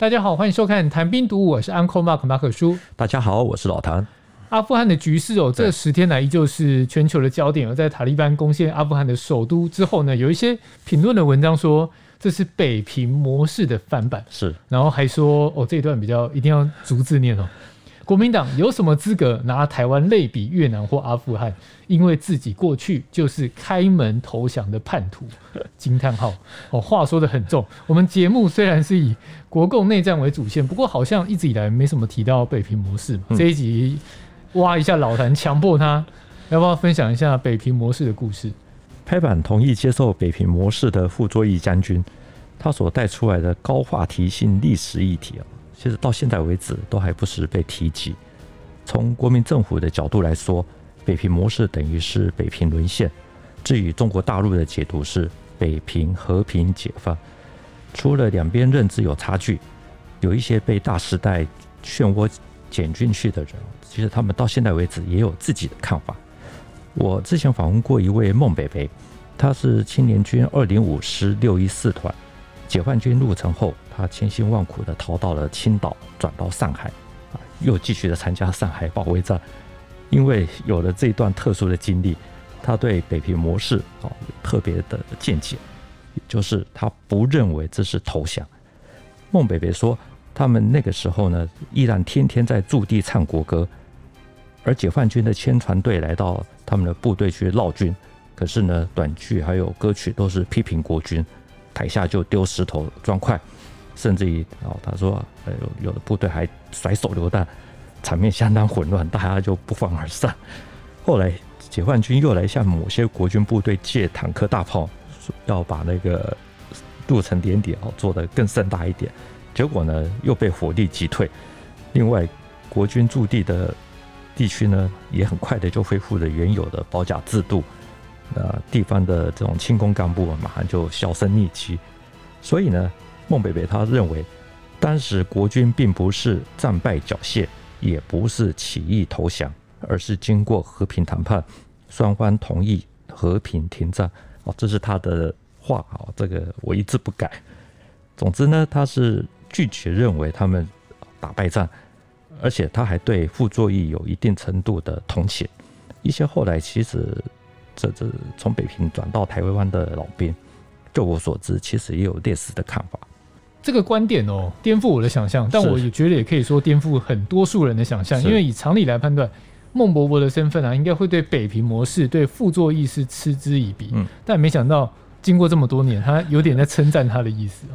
大家好，欢迎收看《谈兵读武》，我是 Uncle Mark 马可叔。大家好，我是老谭。阿富汗的局势哦，这十天来依旧是全球的焦点。而在塔利班攻陷阿富汗的首都之后呢，有一些评论的文章说这是北平模式的翻版，是，然后还说哦，这一段比较一定要逐字念哦。国民党有什么资格拿台湾类比越南或阿富汗？因为自己过去就是开门投降的叛徒。惊叹号！哦，话说的很重。我们节目虽然是以国共内战为主线，不过好像一直以来没什么提到北平模式。这一集挖一下老谭，强迫他要不要分享一下北平模式的故事？拍板同意接受北平模式的傅作义将军，他所带出来的高话题性历史议题啊。其实到现在为止都还不时被提及。从国民政府的角度来说，北平模式等于是北平沦陷；至于中国大陆的解读是北平和平解放。除了两边认知有差距，有一些被大时代漩涡卷进去的人，其实他们到现在为止也有自己的看法。我之前访问过一位孟北北，他是青年军二零五师六一四团。解放军入城后，他千辛万苦的逃到了青岛，转到上海，啊，又继续的参加上海保卫战。因为有了这段特殊的经历，他对北平模式啊有特别的见解，就是他不认为这是投降。孟北北说，他们那个时候呢，依然天天在驻地唱国歌，而解放军的宣传队来到他们的部队去闹军，可是呢，短剧还有歌曲都是批评国军。台下就丢石头、砖块，甚至于哦，他说，有有的部队还甩手榴弹，场面相当混乱，大家就不欢而散。后来解放军又来向某些国军部队借坦克大炮，要把那个入城典礼哦做得更盛大一点，结果呢又被火力击退。另外，国军驻地的地区呢，也很快的就恢复了原有的保甲制度。呃，地方的这种轻工干部啊马上就销声匿迹，所以呢，孟北北他认为，当时国军并不是战败缴械，也不是起义投降，而是经过和平谈判，双方同意和平停战。哦，这是他的话啊，这个我一字不改。总之呢，他是拒绝认为他们打败仗，而且他还对傅作义有一定程度的同情。一些后来其实。这这从北平转到台湾的老兵，就我所知，其实也有类似的看法。这个观点哦，颠覆我的想象，但我也觉得也可以说颠覆很多数人的想象。因为以常理来判断，孟伯伯的身份啊，应该会对北平模式、对傅作义是嗤之以鼻。嗯，但没想到经过这么多年，他有点在称赞他的意思。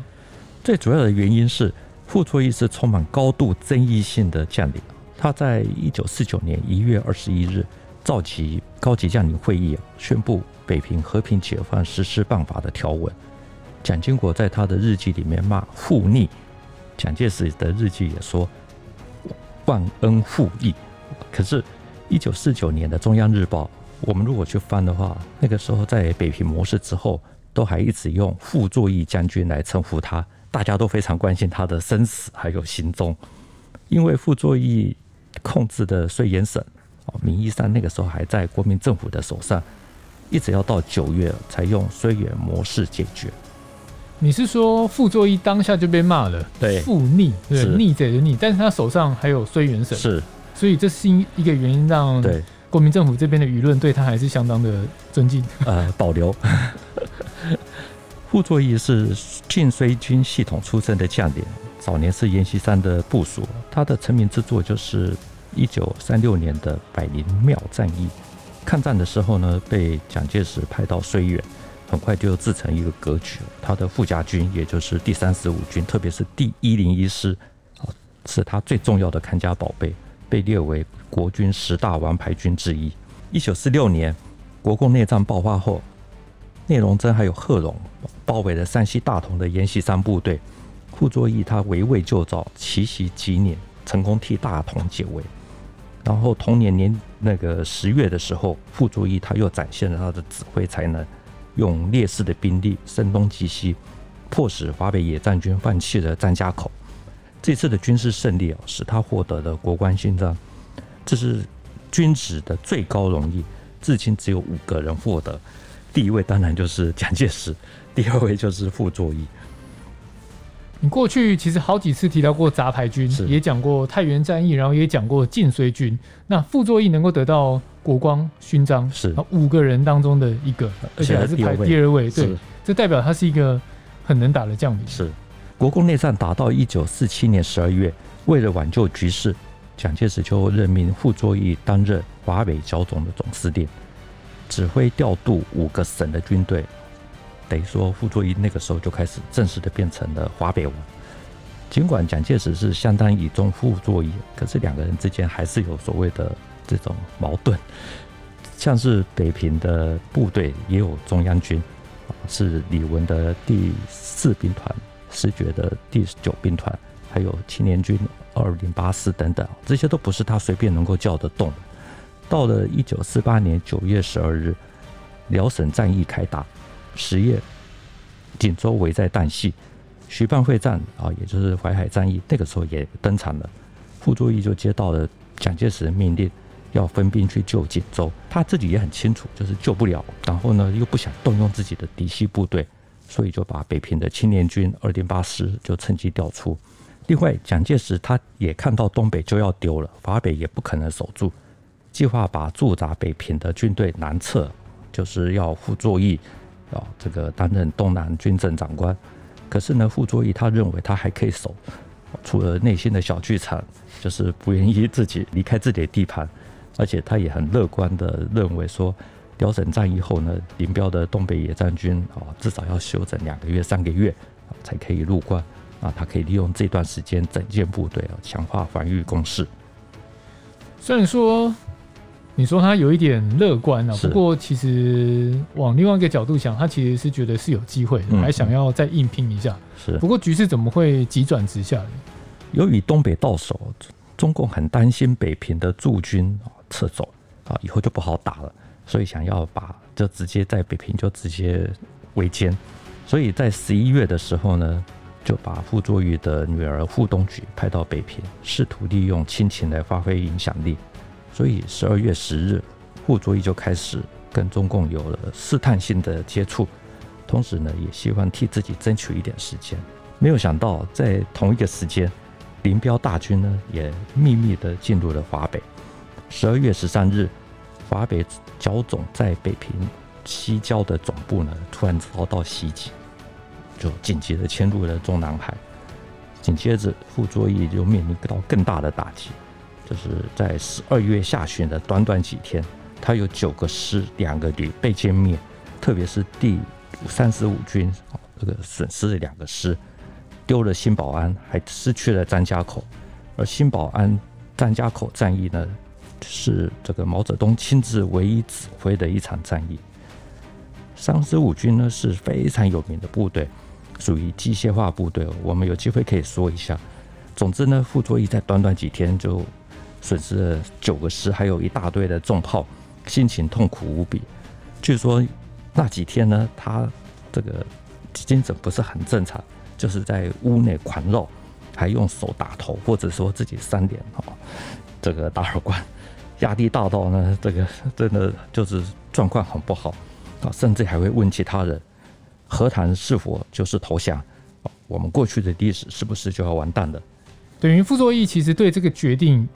最主要的原因是，傅作义是充满高度争议性的将领。他在一九四九年一月二十一日。召集高级将领会议，宣布北平和平解放实施办法的条文。蒋经国在他的日记里面骂傅逆，蒋介石的日记也说忘恩负义。可是，一九四九年的中央日报，我们如果去翻的话，那个时候在北平模式之后，都还一直用傅作义将军来称呼他，大家都非常关心他的生死还有行踪，因为傅作义控制的绥远省。名义上那个时候还在国民政府的手上，一直要到九月才用绥远模式解决。你是说傅作义当下就被骂了？对，傅逆，对，逆贼的逆，但是他手上还有绥远省，是，所以这是一个原因让对国民政府这边的舆论对他还是相当的尊敬，呃，保留。傅作义是晋绥军系统出身的将领，早年是阎锡山的部属，他的成名之作就是。一九三六年的百灵庙战役，抗战的时候呢，被蒋介石派到绥远，很快就自成一个格局。他的傅家军，也就是第三十五军，特别是第一零一师，是他最重要的看家宝贝，被列为国军十大王牌军之一。一九四六年，国共内战爆发后，聂荣臻还有贺龙包围了山西大同的阎锡山部队，傅作义他围魏救赵，奇袭吉宁，成功替大同解围。然后同年年那个十月的时候，傅作义他又展现了他的指挥才能，用劣势的兵力声东击西，迫使华北野战军放弃了张家口。这次的军事胜利啊，使他获得了国冠勋章，这是军职的最高荣誉，至今只有五个人获得。第一位当然就是蒋介石，第二位就是傅作义。你过去其实好几次提到过杂牌军，也讲过太原战役，然后也讲过晋绥军。那傅作义能够得到国光勋章，是五个人当中的一个，而且还是排第二位。对，这代表他是一个很能打的将领。是国共内战打到一九四七年十二月，为了挽救局势，蒋介石就任命傅作义担任华北剿总的总司令，指挥调度五个省的军队。等于说，傅作义那个时候就开始正式的变成了华北王。尽管蒋介石是相当倚重傅作义，可是两个人之间还是有所谓的这种矛盾。像是北平的部队也有中央军，是李文的第四兵团、石觉的第九兵团，还有青年军二零八师等等，这些都不是他随便能够叫得动。到了一九四八年九月十二日，辽沈战役开打。十月，锦州危在旦夕，徐蚌会战啊，也就是淮海战役，那个时候也登场了。傅作义就接到了蒋介石的命令，要分兵去救锦州。他自己也很清楚，就是救不了。然后呢，又不想动用自己的嫡系部队，所以就把北平的青年军二零八师就趁机调出。另外，蒋介石他也看到东北就要丢了，华北也不可能守住，计划把驻扎北平的军队南撤，就是要傅作义。啊，这个担任东南军政长官，可是呢，傅作义他认为他还可以守，除了内心的小剧场，就是不愿意自己离开自己的地盘，而且他也很乐观的认为说，辽沈战役后呢，林彪的东北野战军啊，至少要休整两个月、三个月才可以入关，啊，他可以利用这段时间整建部队啊，强化防御工事。虽然说。你说他有一点乐观啊，不过其实往另外一个角度想，他其实是觉得是有机会的，还想要再硬拼一下。是，不过局势怎么会急转直下呢？由于东北到手，中共很担心北平的驻军撤走啊，以后就不好打了，所以想要把就直接在北平就直接围歼。所以在十一月的时候呢，就把傅作义的女儿傅冬菊派到北平，试图利用亲情来发挥影响力。所以十二月十日，傅作义就开始跟中共有了试探性的接触，同时呢，也希望替自己争取一点时间。没有想到，在同一个时间，林彪大军呢也秘密的进入了华北。十二月十三日，华北剿总在北平西郊的总部呢突然遭到袭击，就紧急的迁入了中南海。紧接着，傅作义就面临到更大的打击。就是在十二月下旬的短短几天，他有九个师、两个旅被歼灭，特别是第三十五军这个损失了两个师，丢了新保安，还失去了张家口。而新保安、张家口战役呢，是这个毛泽东亲自唯一指挥的一场战役。三十五军呢是非常有名的部队，属于机械化部队，我们有机会可以说一下。总之呢，傅作义在短短几天就。损失了九个师，还有一大堆的重炮，心情痛苦无比。据说那几天呢，他这个精神不是很正常，就是在屋内狂绕，还用手打头，或者说自己扇脸哦，这个打耳光，压力大到呢，这个真的就是状况很不好啊，甚至还会问其他人，和谈是否就是投降？我们过去的历史是不是就要完蛋了？等于傅作义其实对这个决定。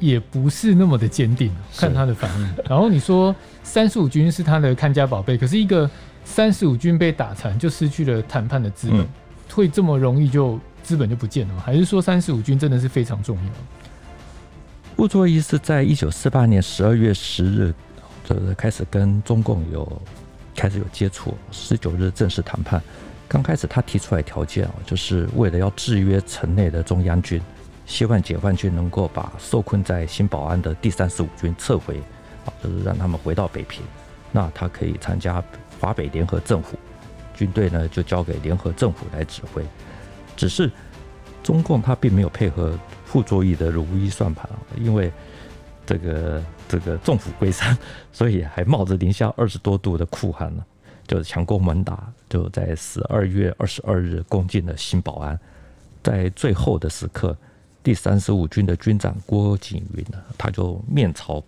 也不是那么的坚定，看他的反应。然后你说三十五军是他的看家宝贝，可是一个三十五军被打残，就失去了谈判的资本，嗯，会这么容易就资本就不见了吗？还是说三十五军真的是非常重要？傅作义是在一九四八年十二月十日，就是开始跟中共有开始有接触，十九日正式谈判。刚开始他提出来条件啊，就是为了要制约城内的中央军。希望解放军能够把受困在新保安的第三十五军撤回，啊，就是让他们回到北平，那他可以参加华北联合政府，军队呢就交给联合政府来指挥。只是中共他并没有配合傅作义的如意算盘，因为这个这个众虎归山，所以还冒着零下二十多度的酷寒呢，就是强攻猛打，就在十二月二十二日攻进了新保安，在最后的时刻。第三十五军的军长郭景云呢，他就面朝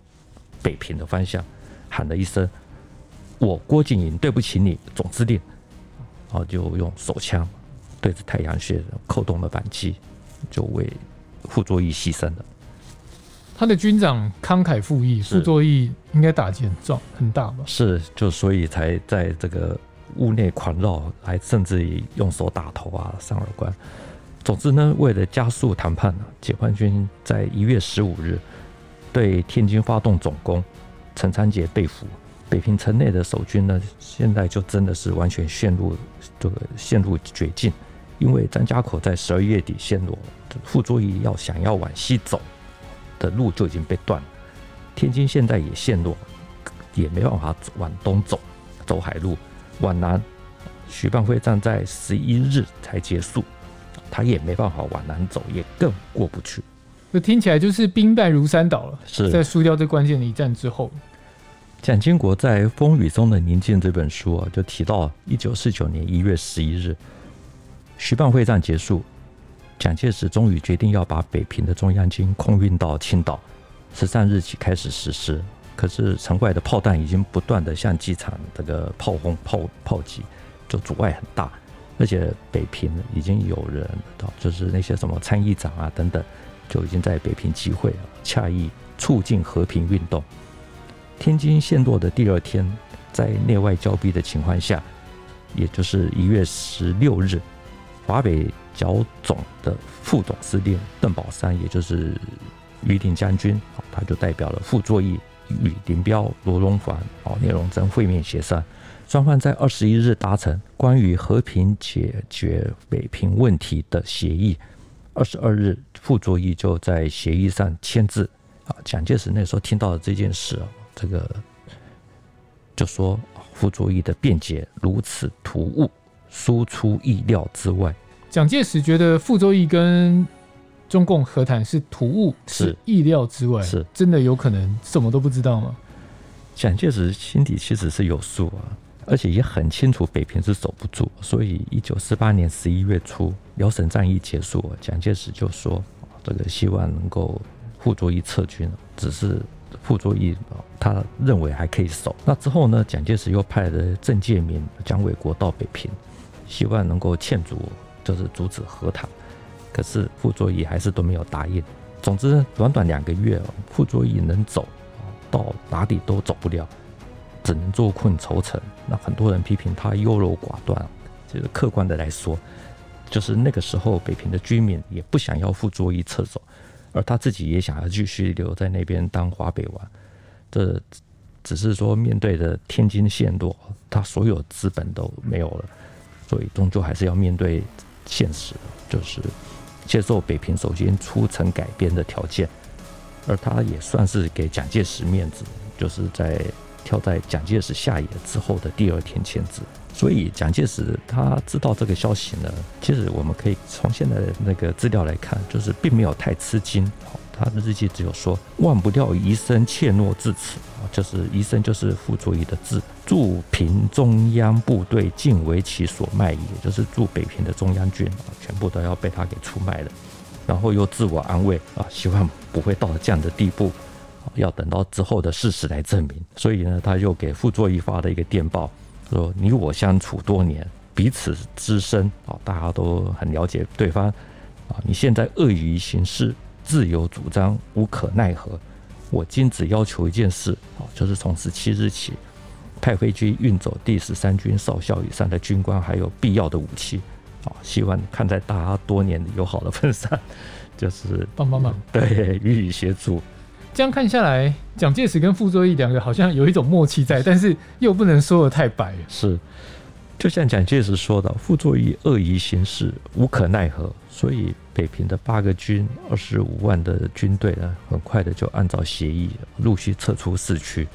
北平的方向喊了一声：“我郭景云对不起你，总司令。”然后就用手枪对着太阳穴扣动了扳机，就为傅作义牺牲了。他的军长慷慨赴义，傅作义应该打击很壮很大吧？是，就所以才在这个屋内狂绕，还甚至于用手打头啊、上耳关。总之呢，为了加速谈判呢，解放军在一月十五日对天津发动总攻，陈昌杰被俘。北平城内的守军呢，现在就真的是完全陷入这个陷入绝境，因为张家口在十二月底陷落，傅作义要想要往西走的路就已经被断了，天津现在也陷落，也没办法往东走，走海路。往南，徐蚌会战在十一日才结束，他也没办法往南走，也更过不去。那听起来就是兵败如山倒了，是在输掉这关键的一战之后。蒋经国在《风雨中的宁静》这本书啊，就提到一九四九年一月十一日，徐蚌会战结束，蒋介石终于决定要把北平的中央军空运到青岛，十三日起开始实施。可是城外的炮弹已经不断的向机场这个炮轰炮炮击，就阻碍很大。而且北平已经有人，就是那些什么参议长啊等等，就已经在北平集会，洽议促进和平运动。天津陷落的第二天，在内外交逼的情况下，也就是一月十六日，华北剿总的副总司令邓宝山，也就是榆林将军，他就代表了傅作义与林彪、罗荣桓、哦聂荣臻会面协商，双方在二十一日达成关于和平解决北平问题的协议。二十二日，傅作义就在协议上签字。啊，蒋介石那时候听到了这件事啊。这个就说傅作义的辩解如此突兀，输出意料之外。蒋介石觉得傅作义跟中共和谈是突兀，是意料之外，是真的有可能什么都不知道吗？蒋介石心底其实是有数啊，而且也很清楚北平是守不住，所以一九四八年十一月初，辽沈战役结束，蒋介石就说这个希望能够傅作义撤军，只是。傅作义他认为还可以守。那之后呢？蒋介石又派了郑介民、蒋纬国到北平，希望能够劝阻，就是阻止和谈。可是傅作义还是都没有答应。总之，短短两个月，傅作义能走到哪里都走不了，只能坐困愁城。那很多人批评他优柔寡断。其实客观的来说，就是那个时候北平的居民也不想要傅作义撤走。而他自己也想要继续留在那边当华北王，这只是说面对着天津陷落，他所有资本都没有了，所以终究还是要面对现实，就是接受北平首先出城改编的条件。而他也算是给蒋介石面子，就是在挑在蒋介石下野之后的第二天签字。所以蒋介石他知道这个消息呢，其实我们可以从现在的那个资料来看，就是并没有太吃惊。他的日记只有说：“忘不掉遗生怯懦至此啊，就是遗生就是傅作义的字，驻平中央部队尽为其所卖，也就是驻北平的中央军啊，全部都要被他给出卖了。然后又自我安慰啊，希望不会到这样的地步，要等到之后的事实来证明。所以呢，他又给傅作义发了一个电报。”说你我相处多年，彼此知深啊，大家都很了解对方啊。你现在恶于行事，自由主张，无可奈何。我今只要求一件事啊，就是从十七日起，派飞机运走第十三军少校以上的军官，还有必要的武器啊。希望看在大家多年友好的份上，就 是帮帮忙，对，予以协助。这样看下来，蒋介石跟傅作义两个好像有一种默契在，但是又不能说的太白。是，就像蒋介石说的，傅作义恶意行事，无可奈何。所以北平的八个军、二十五万的军队呢，很快的就按照协议陆续撤出市区，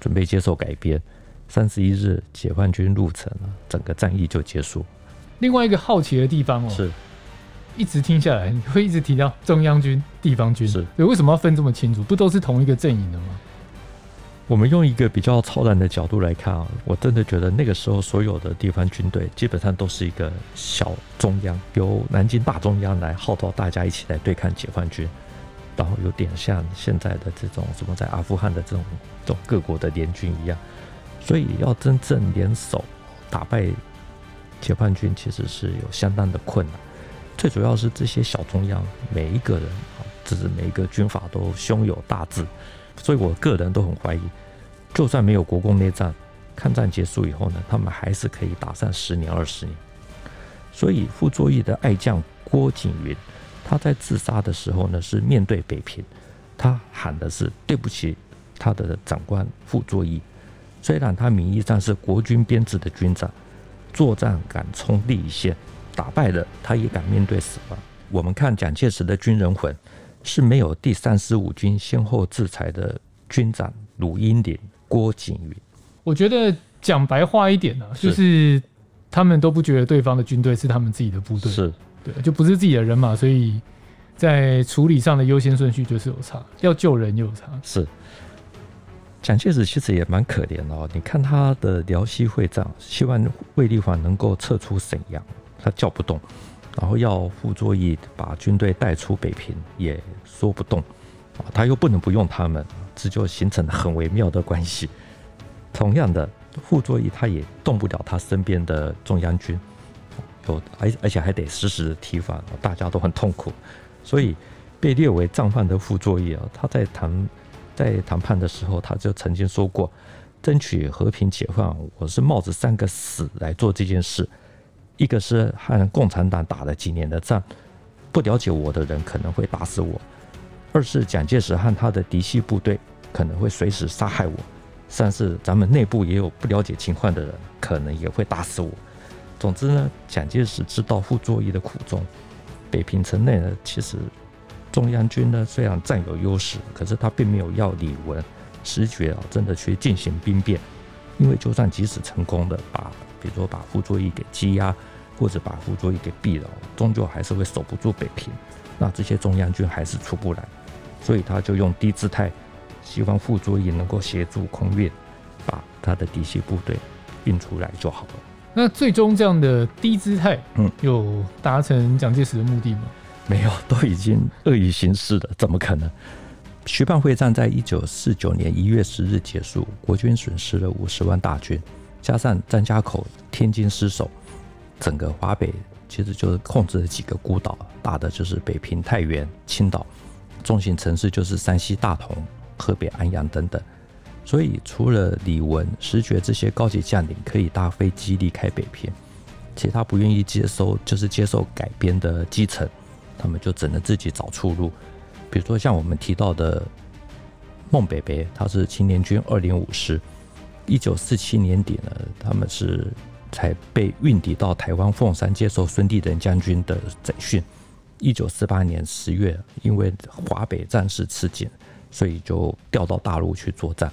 准备接受改编。三十一日，解放军入城了，整个战役就结束。另外一个好奇的地方哦，是。一直听下来，你会一直提到中央军、地方军，是，对，为什么要分这么清楚？不都是同一个阵营的吗？我们用一个比较超然的角度来看啊，我真的觉得那个时候所有的地方军队基本上都是一个小中央，由南京大中央来号召大家一起来对抗解放军，然后有点像现在的这种什么在阿富汗的这种这种各国的联军一样，所以要真正联手打败解放军其实是有相当的困难。最主要是这些小中央每一个人啊，只是每一个军阀都胸有大志，所以我个人都很怀疑，就算没有国共内战，抗战结束以后呢，他们还是可以打上十年二十年。所以傅作义的爱将郭景云，他在自杀的时候呢，是面对北平，他喊的是对不起他的长官傅作义。虽然他名义上是国军编制的军长，作战敢冲第一线，打败了他也敢面对死亡。我们看蒋介石的军人魂是没有第三十五军先后制裁的军长鲁英林、郭景云。我觉得讲白话一点呢、啊，就是他们都不觉得对方的军队是他们自己的部队，是对，就不是自己的人嘛，所以在处理上的优先顺序就是有差，要救人有差，是。蒋介石其实也蛮可怜的哦，你看他的辽西会战，希望卫立煌能够撤出沈阳，他叫不动；然后要傅作义把军队带出北平，也说不动，啊，他又不能不用他们，这就形成了很微妙的关系。同样的，傅作义他也动不了他身边的中央军，有而而且还得时时提防，大家都很痛苦，所以被列为战犯的傅作义啊，他在谈。在谈判的时候，他就曾经说过：“争取和平解放，我是冒着三个死来做这件事。一个是和共产党打了几年的仗，不了解我的人可能会打死我；二是蒋介石和他的嫡系部队可能会随时杀害我；三是咱们内部也有不了解情况的人，可能也会打死我。总之呢，蒋介石知道傅作义的苦衷。北平城内呢，其实。”中央军呢，虽然占有优势，可是他并没有要李文、石觉啊，真的去进行兵变，因为就算即使成功的把，比如说把傅作义给羁押，或者把傅作义给毙了，终究还是会守不住北平，那这些中央军还是出不来，所以他就用低姿态，希望傅作义能够协助空运，把他的嫡系部队运出来就好了。那最终这样的低姿态，嗯，有达成蒋介石的目的吗？没有，都已经恶意行事了，怎么可能？徐蚌会战在一九四九年一月十日结束，国军损失了五十万大军，加上张家口、天津失守，整个华北其实就是控制了几个孤岛，大的就是北平、太原、青岛，中型城市就是山西大同、河北安阳等等。所以，除了李文、石觉这些高级将领可以搭飞机离开北平，其他不愿意接收，就是接受改编的基层。他们就只能自己找出路，比如说像我们提到的孟北北，他是青年军二零五师，一九四七年底呢，他们是才被运抵到台湾凤山接受孙立人将军的整训。一九四八年十月，因为华北战事吃紧，所以就调到大陆去作战。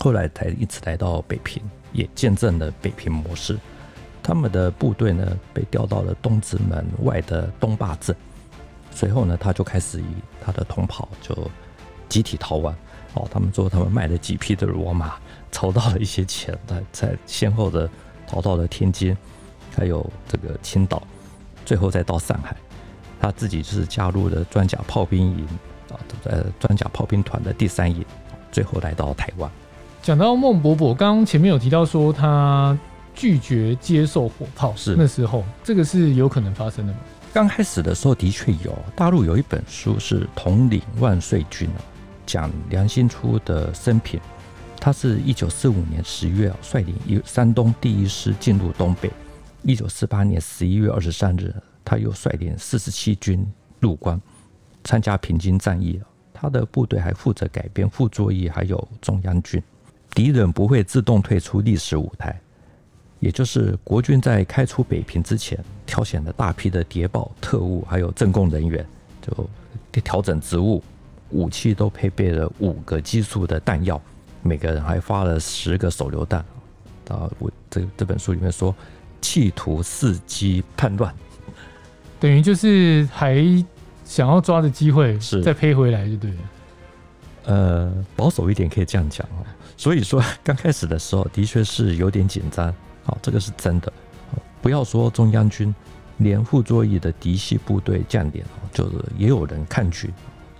后来才一直来到北平，也见证了北平模式。他们的部队呢，被调到了东直门外的东坝镇。随后呢，他就开始以他的同袍就集体逃亡。哦，他们说他们卖了几批的罗马，筹到了一些钱，才才先后的逃到了天津，还有这个青岛，最后再到上海。他自己就是加入了装甲炮兵营啊，呃，装甲炮兵团的第三营，最后来到台湾。讲到孟伯伯，刚刚前面有提到说他拒绝接受火炮，是那时候这个是有可能发生的吗？刚开始的时候的确有，大陆有一本书是《统领万岁军》讲梁兴初的生平。他是一九四五年十月率领一山东第一师进入东北。一九四八年十一月二十三日，他又率领四十七军入关参加平津战役。他的部队还负责改编傅作义还有中央军。敌人不会自动退出历史舞台。也就是国军在开出北平之前，挑选了大批的谍报、特务，还有政工人员，就调整职务，武器都配备了五个基数的弹药，每个人还发了十个手榴弹。啊，我这这本书里面说，企图伺机叛乱，等于就是还想要抓着机会是再赔回来，就对了。呃，保守一点可以这样讲哦。所以说，刚开始的时候的确是有点紧张。好，这个是真的。不要说中央军，连傅作义的嫡系部队将领，就是也有人抗拒，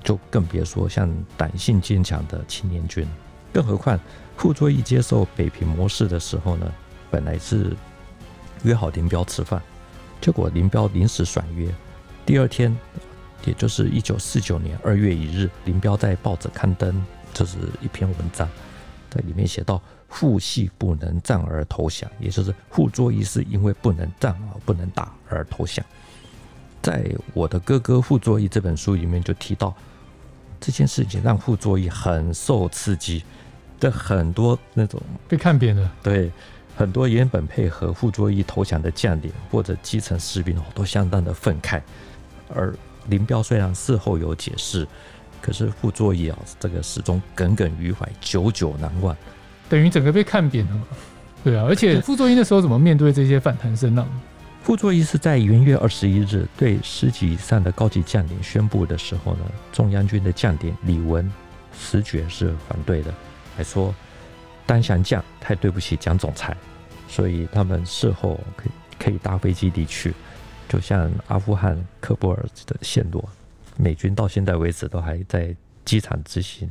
就更别说像胆性坚强的青年军。更何况傅作义接受北平模式的时候呢，本来是约好林彪吃饭，结果林彪临时爽约。第二天，也就是一九四九年二月一日，林彪在报纸刊登就是一篇文章，在里面写到：“傅系不能战而投降，也就是傅作义是因为不能战而不能打而投降。”在我的哥哥傅作义这本书里面就提到，这件事情让傅作义很受刺激，的很多那种被看扁了，对。很多原本配合傅作义投降的将领或者基层士兵哦，都相当的愤慨。而林彪虽然事后有解释，可是傅作义啊，这个始终耿耿于怀，久久难忘。等于整个被看扁了嘛？对啊，而且傅作义那时候怎么面对这些反弹声浪？傅作义是在元月二十一日对师级以上的高级将领宣布的时候呢，中央军的将领李文、石觉是反对的，还说。单降将太对不起蒋总裁，所以他们事后可以可以搭飞机离去，就像阿富汗喀布尔的陷落，美军到现在为止都还在机场执行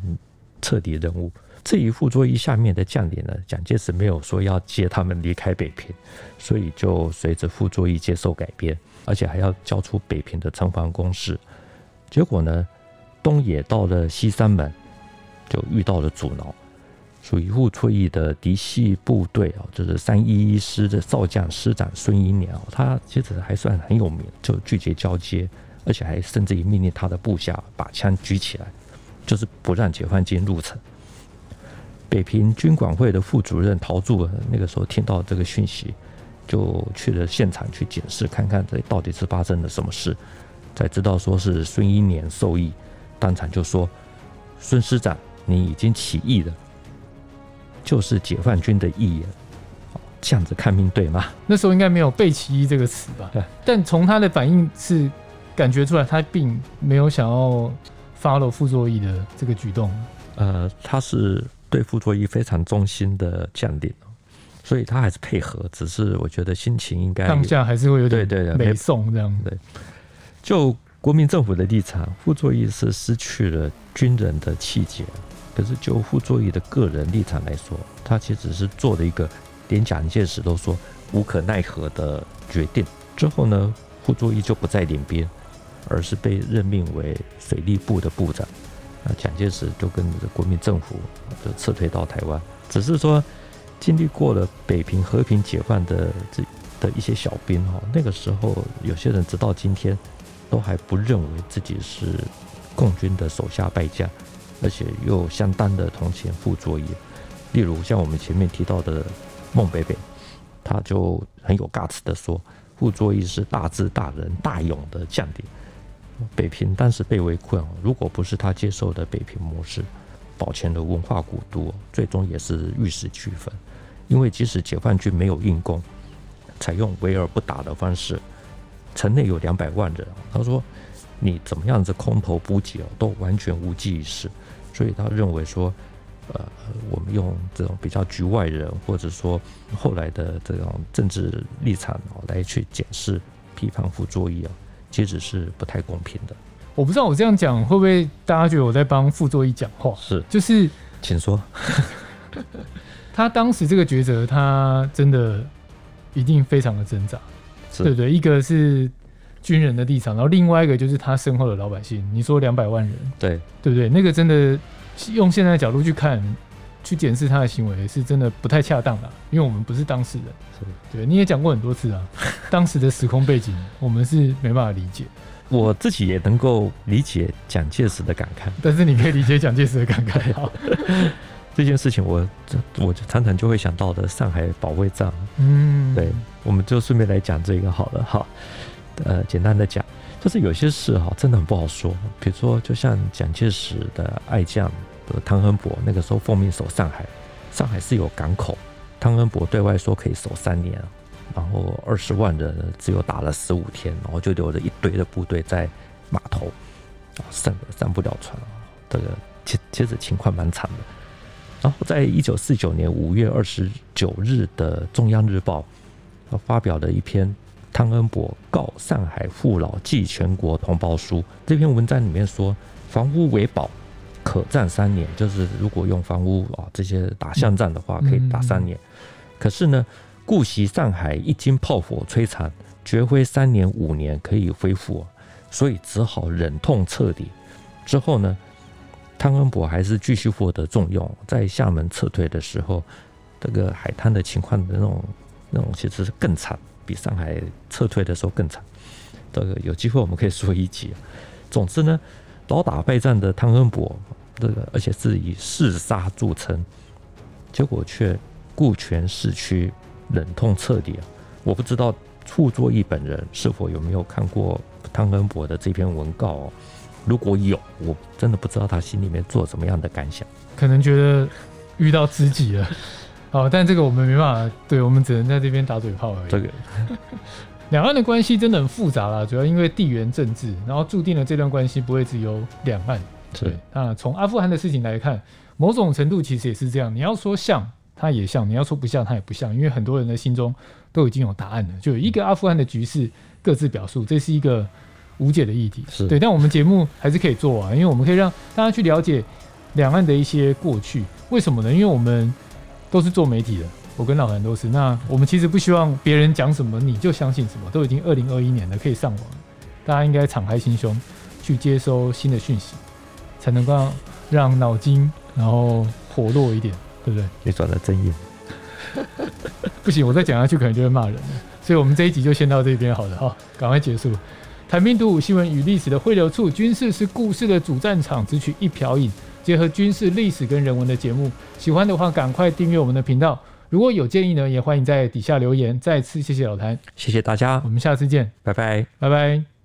彻底任务。至于傅作义下面的将领呢，蒋介石没有说要接他们离开北平，所以就随着傅作义接受改编，而且还要交出北平的城防工事。结果呢，东野到了西三门，就遇到了阻挠。属于傅作义的嫡系部队啊，就是三一一师的少将师长孙一年，他其实还算很有名，就拒绝交接，而且还甚至于命令他的部下把枪举起来，就是不让解放军入城。北平军管会的副主任陶铸那个时候听到这个讯息，就去了现场去检视，看看这到底是发生了什么事，才知道说是孙一年授意，当场就说：“孙师长，你已经起义了。”就是解放军的义人，这样子看命对吗？那时候应该没有“被起义”这个词吧？对。但从他的反应是感觉出来，他并没有想要 follow 傅作义的这个举动。呃，他是对傅作义非常忠心的将领，所以他还是配合。只是我觉得心情应该当下还是会有点对对没送这样。对，就国民政府的立场，傅作义是失去了军人的气节。可是，就傅作义的个人立场来说，他其实是做了一个连蒋介石都说无可奈何的决定。之后呢，傅作义就不再领兵，而是被任命为水利部的部长。那蒋介石就跟国民政府就撤退到台湾。只是说，经历过了北平和平解放的这的一些小兵哈，那个时候有些人直到今天都还不认为自己是共军的手下败将。而且又相当的同情傅作义，例如像我们前面提到的孟北北，他就很有 guts 的说，傅作义是大智大仁大勇的将领。北平当时被围困，如果不是他接受的北平模式，保全了文化古都，最终也是玉石俱焚。因为即使解放军没有硬攻，采用围而不打的方式，城内有两百万人，他说你怎么样子空投补给哦都完全无济于事。所以他认为说，呃，我们用这种比较局外人，或者说后来的这种政治立场来去检视批判傅作义啊，其实是不太公平的。我不知道我这样讲会不会大家觉得我在帮傅作义讲话？是，就是，请说。他当时这个抉择，他真的一定非常的挣扎，对不对？一个是。军人的立场，然后另外一个就是他身后的老百姓。你说两百万人，对对不对？那个真的用现在的角度去看，去检视他的行为，是真的不太恰当的，因为我们不是当事人。对，你也讲过很多次啊，当时的时空背景，我们是没办法理解。我自己也能够理解蒋介石的感慨，但是你可以理解蒋介石的感慨。好，这件事情我我常常就会想到的上海保卫战。嗯，对，我们就顺便来讲这个好了。哈。呃，简单的讲，就是有些事哈，真的很不好说。比如说，就像蒋介石的爱将汤恩伯，那个时候奉命守上海，上海是有港口，汤恩伯对外说可以守三年，然后二十万人只有打了十五天，然后就留了一堆的部队在码头，啊上上不了船，这个其其实情况蛮惨的。然后在一九四九年五月二十九日的《中央日报》，发表了一篇。汤恩伯告上海父老记全国同胞书，这篇文章里面说，房屋为宝，可战三年，就是如果用房屋啊这些打巷战的话，可以打三年。可是呢，顾惜上海一经炮火摧残，绝非三年五年可以恢复，所以只好忍痛彻底。之后呢，汤恩伯还是继续获得重用，在厦门撤退的时候，这个海滩的情况的那种那种其实是更惨，比上海撤退的时候更惨。这个有机会我们可以说一集。总之呢，老打败仗的汤恩伯，这个而且是以嗜杀著称，结果却顾全市区，忍痛彻底啊！我不知道傅作义本人是否有没有看过汤恩伯的这篇文告哦。如果有，我真的不知道他心里面做什么样的感想。可能觉得遇到知己了。好，但这个我们没办法，对，我们只能在这边打嘴炮而已。这个 两岸的关系真的很复杂啦，主要因为地缘政治，然后注定了这段关系不会只有两岸。对，那从阿富汗的事情来看，某种程度其实也是这样。你要说像，它也像；你要说不像，它也不像。因为很多人的心中都已经有答案了，就有一个阿富汗的局势各自表述，这是一个。无解的议题，是对，但我们节目还是可以做啊，因为我们可以让大家去了解两岸的一些过去。为什么呢？因为我们都是做媒体的，我跟老韩都是。那我们其实不希望别人讲什么你就相信什么。都已经二零二一年了，可以上网，大家应该敞开心胸去接收新的讯息，才能够让脑筋然后活络一点，对不对？别转的真硬。不行，我再讲下去可能就会骂人了。所以我们这一集就先到这边好了，哈，赶快结束。谈兵读武，新闻与历史的汇流处，军事是故事的主战场，只取一瓢饮，结合军事历史跟人文的节目。喜欢的话，赶快订阅我们的频道。如果有建议呢，也欢迎在底下留言。再次谢谢老谭，谢谢大家，我们下次见，拜拜，拜拜。